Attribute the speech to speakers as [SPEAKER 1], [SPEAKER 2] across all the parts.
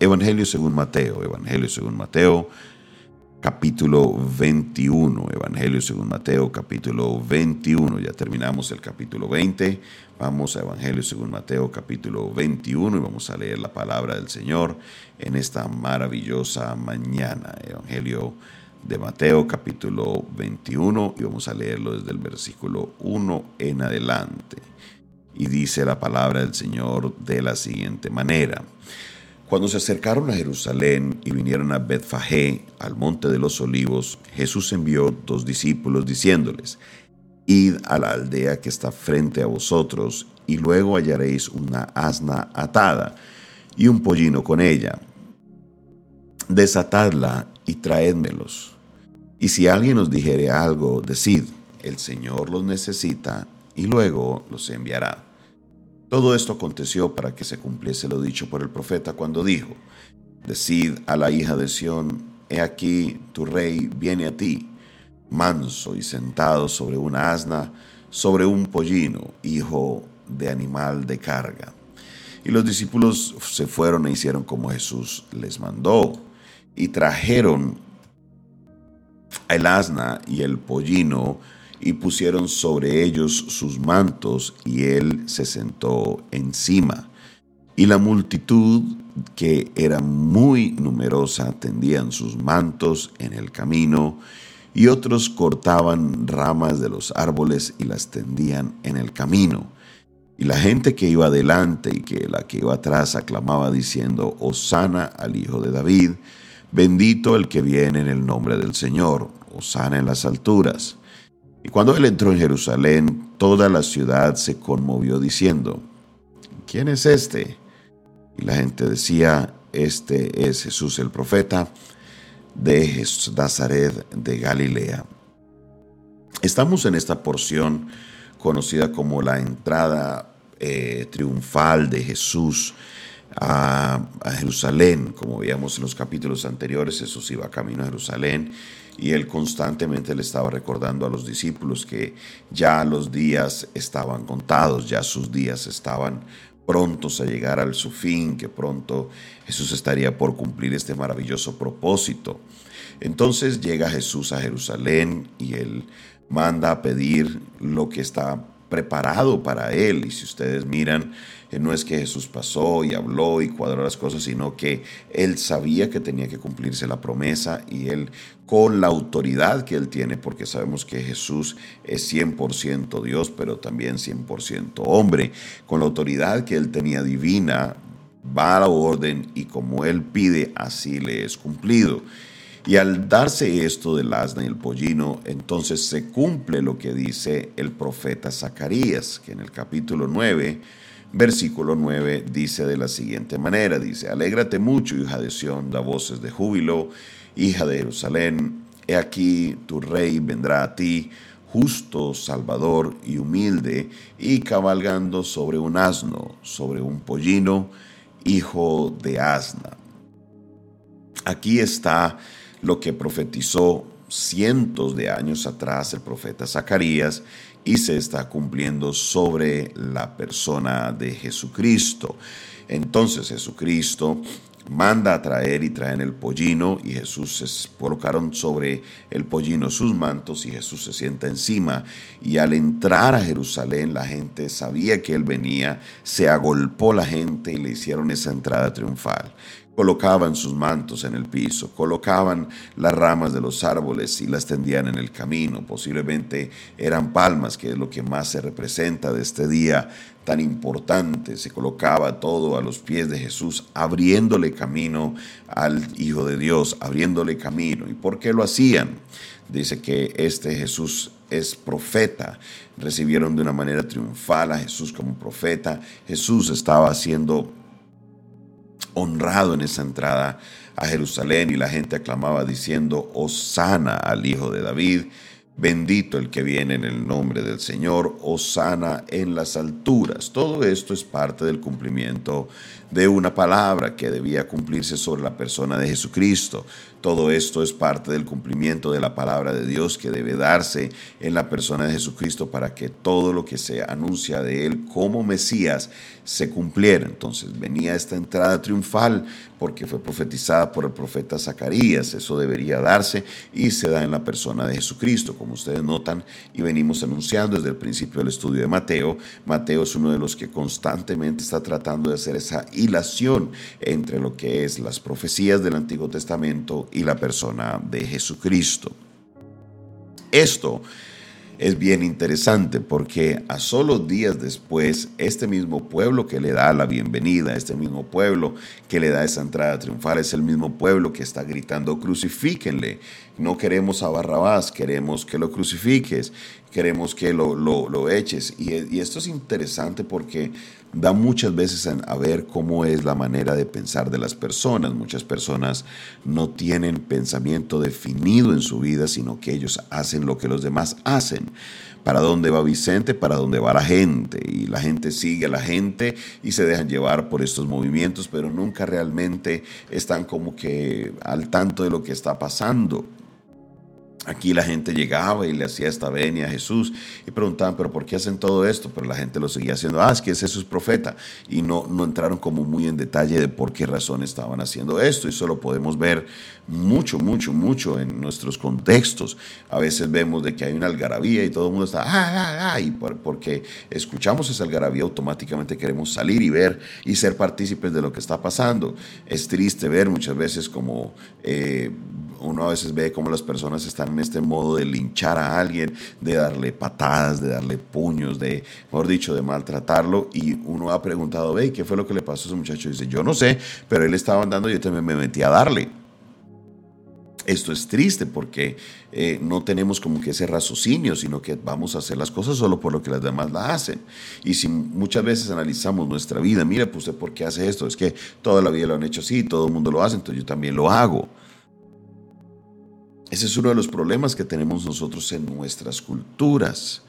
[SPEAKER 1] Evangelio según Mateo, Evangelio según Mateo, capítulo 21, Evangelio según Mateo, capítulo 21. Ya terminamos el capítulo 20. Vamos a Evangelio según Mateo, capítulo 21 y vamos a leer la palabra del Señor en esta maravillosa mañana. Evangelio de Mateo, capítulo 21 y vamos a leerlo desde el versículo 1 en adelante. Y dice la palabra del Señor de la siguiente manera. Cuando se acercaron a Jerusalén y vinieron a Betfagé, al monte de los olivos, Jesús envió dos discípulos diciéndoles, Id a la aldea que está frente a vosotros, y luego hallaréis una asna atada y un pollino con ella. Desatadla y traédmelos. Y si alguien os dijere algo, decid, el Señor los necesita, y luego los enviará. Todo esto aconteció para que se cumpliese lo dicho por el profeta cuando dijo, Decid a la hija de Sión, he aquí tu rey viene a ti, manso y sentado sobre una asna, sobre un pollino, hijo de animal de carga. Y los discípulos se fueron e hicieron como Jesús les mandó, y trajeron el asna y el pollino, y pusieron sobre ellos sus mantos, y él se sentó encima. Y la multitud, que era muy numerosa, tendían sus mantos en el camino, y otros cortaban ramas de los árboles y las tendían en el camino. Y la gente que iba adelante y que la que iba atrás aclamaba diciendo, Osana al Hijo de David, bendito el que viene en el nombre del Señor, Osana en las alturas. Y cuando él entró en Jerusalén, toda la ciudad se conmovió diciendo, ¿quién es este? Y la gente decía, este es Jesús el profeta de Nazaret de Galilea. Estamos en esta porción conocida como la entrada eh, triunfal de Jesús a, a, Jerusalén. Como veíamos en los capítulos anteriores, Jesús iba camino a Jerusalén y él constantemente le estaba recordando a los discípulos que ya los días estaban contados, ya sus días estaban prontos a llegar al su fin, que pronto Jesús estaría por cumplir este maravilloso propósito. Entonces llega Jesús a Jerusalén y él manda a pedir lo que está preparado para él. Y si ustedes miran, eh, no es que Jesús pasó y habló y cuadró las cosas, sino que él sabía que tenía que cumplirse la promesa y él con la autoridad que él tiene, porque sabemos que Jesús es 100% Dios, pero también 100% hombre, con la autoridad que él tenía divina, va a la orden y como él pide, así le es cumplido. Y al darse esto del asna y el pollino, entonces se cumple lo que dice el profeta Zacarías, que en el capítulo 9, versículo 9, dice de la siguiente manera, dice, Alégrate mucho, hija de Sión, da voces de júbilo, hija de Jerusalén, he aquí tu rey vendrá a ti, justo, salvador y humilde, y cabalgando sobre un asno, sobre un pollino, hijo de asna. Aquí está lo que profetizó cientos de años atrás el profeta Zacarías y se está cumpliendo sobre la persona de Jesucristo. Entonces Jesucristo manda a traer y traen el pollino y Jesús se colocaron sobre el pollino sus mantos y Jesús se sienta encima y al entrar a Jerusalén la gente sabía que él venía, se agolpó la gente y le hicieron esa entrada triunfal colocaban sus mantos en el piso, colocaban las ramas de los árboles y las tendían en el camino. Posiblemente eran palmas, que es lo que más se representa de este día tan importante. Se colocaba todo a los pies de Jesús, abriéndole camino al Hijo de Dios, abriéndole camino. ¿Y por qué lo hacían? Dice que este Jesús es profeta. Recibieron de una manera triunfal a Jesús como profeta. Jesús estaba haciendo honrado en esa entrada a Jerusalén y la gente aclamaba diciendo, Osana al Hijo de David, bendito el que viene en el nombre del Señor, Osana en las alturas. Todo esto es parte del cumplimiento de una palabra que debía cumplirse sobre la persona de Jesucristo. Todo esto es parte del cumplimiento de la palabra de Dios que debe darse en la persona de Jesucristo para que todo lo que se anuncia de Él como Mesías se cumpliera. Entonces venía esta entrada triunfal porque fue profetizada por el profeta Zacarías. Eso debería darse y se da en la persona de Jesucristo, como ustedes notan y venimos anunciando desde el principio del estudio de Mateo. Mateo es uno de los que constantemente está tratando de hacer esa hilación entre lo que es las profecías del Antiguo Testamento y la persona de Jesucristo. Esto es bien interesante porque a solo días después, este mismo pueblo que le da la bienvenida, este mismo pueblo que le da esa entrada triunfal, es el mismo pueblo que está gritando crucifíquenle. No queremos a Barrabás, queremos que lo crucifiques, queremos que lo, lo, eches. Y, y esto es interesante porque da muchas veces a, ver cómo es la manera de pensar de las personas. Muchas personas no tienen pensamiento definido en su vida, sino que ellos hacen lo que los demás hacen. ¿Para dónde va Vicente? ¿Para dónde va la gente? Y la gente sigue a la gente y se dejan llevar por estos movimientos, pero nunca realmente están como que al tanto de lo que está pasando. Aquí la gente llegaba y le hacía esta venia a Jesús y preguntaban, pero ¿por qué hacen todo esto? Pero la gente lo seguía haciendo, ah, es que ese es profeta. Y no, no entraron como muy en detalle de por qué razón estaban haciendo esto. Y eso lo podemos ver mucho, mucho, mucho en nuestros contextos. A veces vemos de que hay una algarabía y todo el mundo está, ah, ah, ah, y porque escuchamos esa algarabía automáticamente queremos salir y ver y ser partícipes de lo que está pasando. Es triste ver muchas veces como... Eh, uno a veces ve cómo las personas están este modo de linchar a alguien, de darle patadas, de darle puños, de, mejor dicho, de maltratarlo. Y uno ha preguntado, ve, ¿qué fue lo que le pasó a ese muchacho? Y dice, yo no sé, pero él estaba andando y yo también me metí a darle. Esto es triste porque eh, no tenemos como que ese raciocinio, sino que vamos a hacer las cosas solo por lo que las demás la hacen. Y si muchas veces analizamos nuestra vida, mira, pues ¿por qué hace esto? Es que toda la vida lo han hecho así, todo el mundo lo hace, entonces yo también lo hago. Ese es uno de los problemas que tenemos nosotros en nuestras culturas.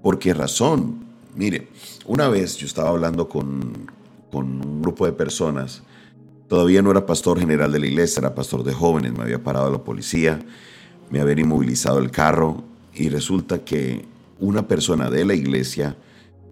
[SPEAKER 1] ¿Por qué razón? Mire, una vez yo estaba hablando con, con un grupo de personas, todavía no era pastor general de la iglesia, era pastor de jóvenes, me había parado la policía, me habían inmovilizado el carro y resulta que una persona de la iglesia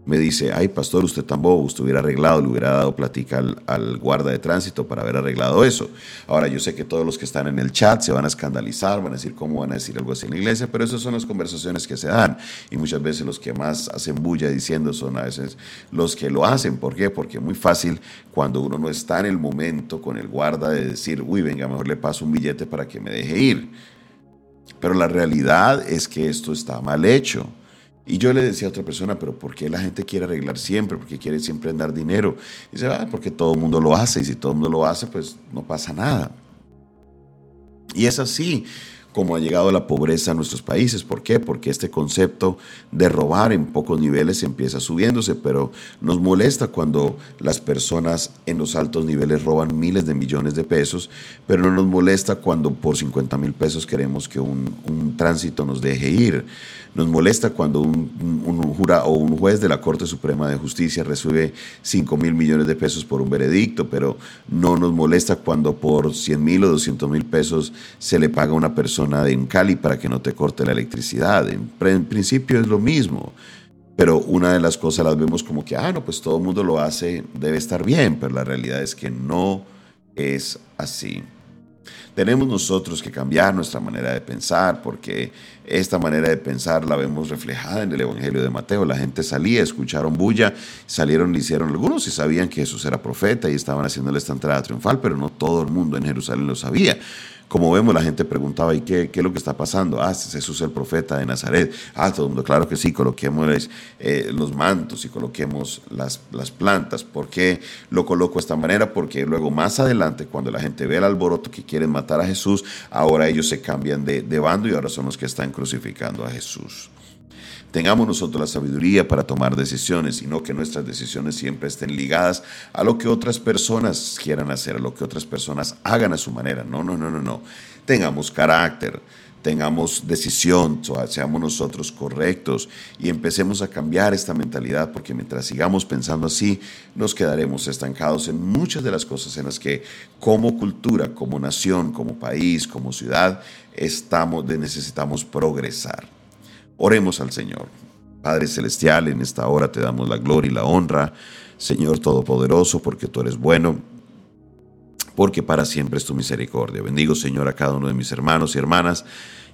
[SPEAKER 1] me dice, ay pastor, usted tan bobo, usted hubiera arreglado, le hubiera dado plática al, guarda de tránsito para haber arreglado eso. Ahora yo sé que todos los que están en el chat se van a escandalizar, van a decir cómo van a decir algo así en la iglesia, pero esas son las conversaciones que se dan. Y muchas veces los que más hacen bulla diciendo son a veces los que lo hacen. ¿Por qué? Porque es muy fácil cuando uno no está en el momento con el guarda de decir, uy, venga, mejor le paso un billete para que me deje ir. Pero la realidad es que esto está mal hecho. Y yo le decía a otra persona, pero ¿por qué la gente quiere arreglar siempre? ¿Por qué quiere siempre dar dinero? Y dice, ah, porque todo el mundo lo hace y si todo el mundo lo hace, pues no pasa nada. Y es así como ha llegado la pobreza a nuestros países. ¿Por qué? Porque este concepto de robar en pocos niveles empieza subiéndose, pero nos molesta cuando las personas en los altos niveles roban miles de millones de pesos, pero no nos molesta cuando por 50 mil pesos queremos que un, un tránsito nos deje ir. Nos molesta cuando un, jura, o un juez de la Corte Suprema de Justicia recibe 5 mil millones de pesos por un veredicto, pero no nos molesta cuando por 100 mil o 200 mil pesos se le paga a una persona en Cali para que no te corte la electricidad. En, en principio es lo mismo. Pero una de las cosas las vemos como que, ah, no, pues todo el mundo lo hace, debe estar bien, pero la realidad es que no es así. Tenemos nosotros que cambiar nuestra manera de pensar porque esta manera de pensar la vemos reflejada en el Evangelio de Mateo. La gente salía, escucharon bulla, salieron y hicieron algunos y sabían que Jesús era profeta y estaban haciéndole esta entrada triunfal, pero no todo el mundo en Jerusalén lo sabía. Como vemos, la gente preguntaba, ¿y qué, qué es lo que está pasando? Ah, Jesús es el profeta de Nazaret. Ah, todo el mundo, claro que sí, coloquemos eh, los mantos y coloquemos las, las plantas. ¿Por qué lo coloco de esta manera? Porque luego más adelante, cuando la gente ve el alboroto que quieren matar a Jesús, ahora ellos se cambian de, de bando y ahora son los que están crucificando a Jesús. Tengamos nosotros la sabiduría para tomar decisiones y no que nuestras decisiones siempre estén ligadas a lo que otras personas quieran hacer, a lo que otras personas hagan a su manera. No, no, no, no, no. Tengamos carácter, tengamos decisión, seamos nosotros correctos y empecemos a cambiar esta mentalidad porque mientras sigamos pensando así, nos quedaremos estancados en muchas de las cosas en las que como cultura, como nación, como país, como ciudad, necesitamos progresar. Oremos al Señor. Padre Celestial, en esta hora te damos la gloria y la honra, Señor Todopoderoso, porque tú eres bueno, porque para siempre es tu misericordia. Bendigo, Señor, a cada uno de mis hermanos y hermanas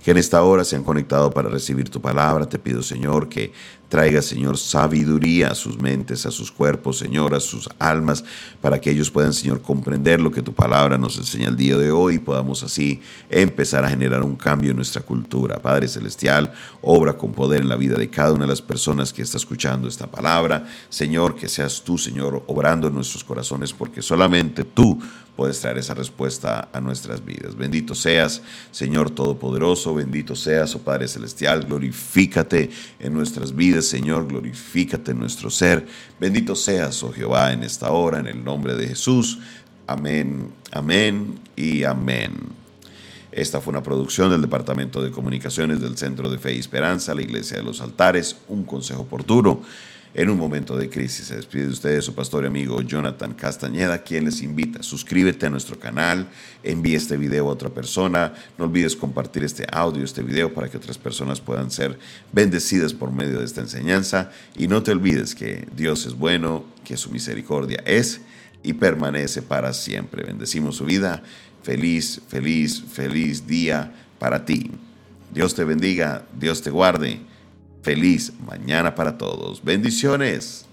[SPEAKER 1] que en esta hora se han conectado para recibir tu palabra. Te pido, Señor, que traiga, Señor, sabiduría a sus mentes, a sus cuerpos, Señor, a sus almas, para que ellos puedan, Señor, comprender lo que tu palabra nos enseña el día de hoy y podamos así empezar a generar un cambio en nuestra cultura. Padre Celestial, obra con poder en la vida de cada una de las personas que está escuchando esta palabra. Señor, que seas tú, Señor, obrando en nuestros corazones, porque solamente tú puedes traer esa respuesta a nuestras vidas. Bendito seas, Señor Todopoderoso, bendito seas, oh Padre Celestial, glorifícate en nuestras vidas Señor, glorifícate en nuestro ser. Bendito seas, oh Jehová, en esta hora, en el nombre de Jesús. Amén, amén y amén. Esta fue una producción del Departamento de Comunicaciones del Centro de Fe y Esperanza, la Iglesia de los Altares, un consejo oportuno en un momento de crisis. Se despide de ustedes su pastor y amigo Jonathan Castañeda, quien les invita. Suscríbete a nuestro canal, envíe este video a otra persona. No olvides compartir este audio, este video, para que otras personas puedan ser bendecidas por medio de esta enseñanza. Y no te olvides que Dios es bueno, que su misericordia es y permanece para siempre. Bendecimos su vida. Feliz, feliz, feliz día para ti. Dios te bendiga, Dios te guarde. Feliz mañana para todos. Bendiciones.